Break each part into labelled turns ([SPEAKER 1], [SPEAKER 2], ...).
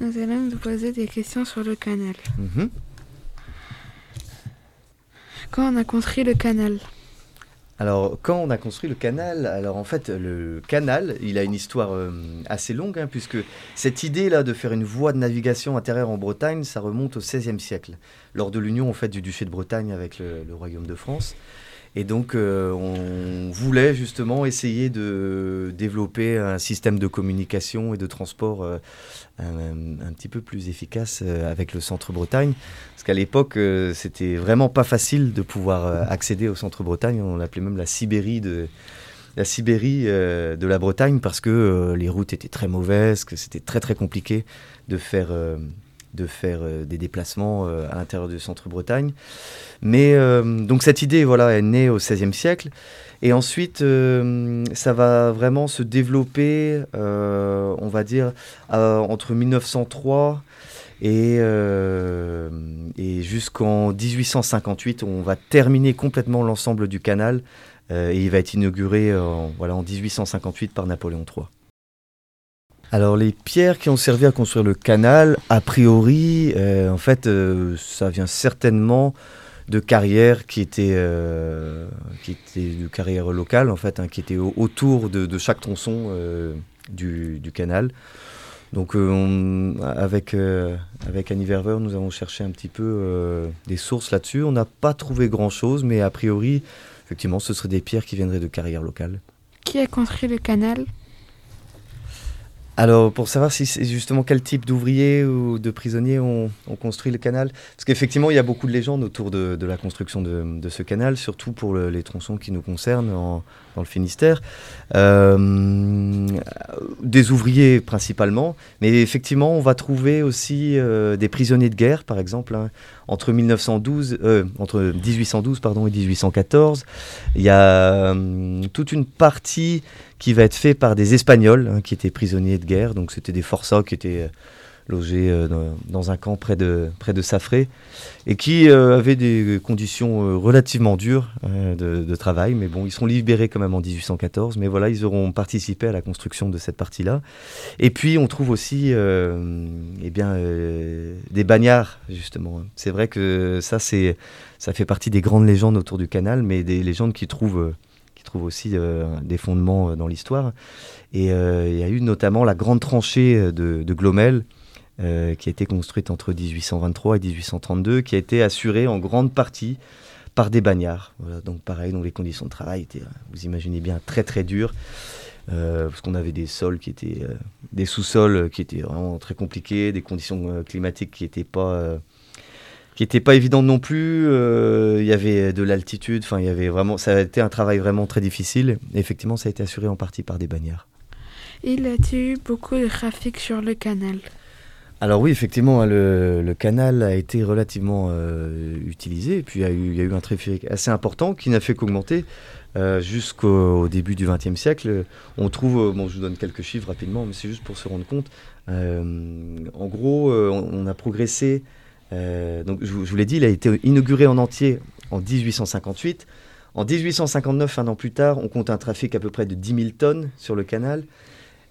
[SPEAKER 1] Nous allons vous poser des questions sur le canal.
[SPEAKER 2] Mhm.
[SPEAKER 1] Quand on a construit le canal?
[SPEAKER 2] Alors, quand on a construit le canal, alors en fait, le canal, il a une histoire euh, assez longue, hein, puisque cette idée-là de faire une voie de navigation intérieure en Bretagne, ça remonte au XVIe siècle, lors de l'union en fait du duché de Bretagne avec le, le royaume de France. Et donc, euh, on voulait justement essayer de développer un système de communication et de transport euh, un, petit peu plus efficace euh, avec le centre Bretagne. Parce qu'à l'époque, c'était vraiment pas facile de pouvoir accéder au centre Bretagne. On l'appelait même la Sibérie de la Bretagne parce que les routes étaient très mauvaises, que c'était très très compliqué de faire de faire euh, des déplacements euh, à l'intérieur du centre Bretagne. Mais euh, donc cette idée voilà est née au XVIe siècle et ensuite ça va vraiment se développer, on va dire entre 1903 et, jusqu'en 1858, on va terminer complètement l'ensemble du canal et il va être inauguré voilà, en 1858 par Napoléon III. Alors les pierres qui ont servi à construire le canal, a priori, euh, en fait, euh, ça vient certainement de carrières qui étaient, euh, qui étaient de carrières locales, en fait, hein, qui étaient au- autour de, chaque tronçon du, canal. Donc on- avec, avec Annie Verver, nous avons cherché un petit peu des sources là-dessus. On n'a pas trouvé grand-chose, mais a priori, effectivement, ce seraient des pierres qui viendraient de carrières locales.
[SPEAKER 1] Qui a construit le canal?
[SPEAKER 2] Alors, pour savoir si c'est justement quel type d'ouvriers ou de prisonniers ont, construit le canal, parce qu'effectivement, il y a beaucoup de légendes autour de, la construction de, ce canal, surtout pour le- les tronçons qui nous concernent en- dans le Finistère. Euh, des ouvriers principalement, mais effectivement, on va trouver aussi euh, des prisonniers de guerre, par exemple, hein, entre, 1912, euh, entre 1812 pardon, et 1814. Il y a euh, toute une partie qui va être fait par des Espagnols hein, qui étaient prisonniers de guerre. Donc c'était des forçats qui étaient euh, logés euh, dans, un camp près de, près de Safré et qui euh, avaient des conditions relativement dures euh, de, travail. Mais bon, ils sont libérés quand même en 1814. Mais voilà, ils auront participé à la construction de cette partie-là. Et puis on trouve aussi eh bien, des bagnards, justement. C'est vrai que ça, ça fait partie des grandes légendes autour du canal, mais des légendes qui trouvent... qui trouvent aussi euh, des fondements euh, dans l'histoire. Et euh, il y a eu notamment la grande tranchée de, Glomel, qui a été construite entre 1823 et 1832, qui a été assurée en grande partie par des bagnards. Donc pareil, donc les conditions de travail étaient, vous imaginez bien, très très dures. parce qu'on avait des sols qui étaient, des sous-sols qui étaient vraiment très compliqués, des conditions climatiques qui n'étaient pas, qui étaient pas évidentes non plus. euh, Il y avait de l'altitude, enfin il y avait vraiment, ça a été un travail vraiment très difficile. Et effectivement, ça a été assuré en partie par des bagnards.
[SPEAKER 1] Il a eu beaucoup de trafic sur le canal.
[SPEAKER 2] Alors oui, effectivement, hein, le, le canal a été relativement euh, utilisé, et puis il y, a eu, il y a eu un trafic assez important qui n'a fait qu'augmenter euh, jusqu'au au début du XXe siècle. On trouve, bon, je vous donne quelques chiffres rapidement, mais c'est juste pour se rendre compte. Euh, en gros, on, on a progressé. Euh, donc, je, vous- l'ai dit, il a été inauguré en entier en 1858. En 1859, un an plus tard, on compte un trafic à peu près de 10 000 tonnes sur le canal.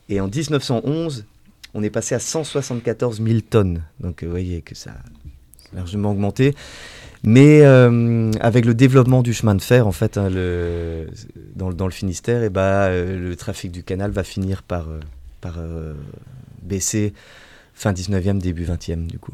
[SPEAKER 2] Et en 1911, on est passé à 174 000 tonnes. Donc, vous voyez que ça a largement augmenté. Mais euh, avec le développement du chemin de fer, en fait, hein, dans, le- Finistère, et bah, euh, le trafic du canal va finir par, euh, par baisser fin 19e, début 20e, du coup.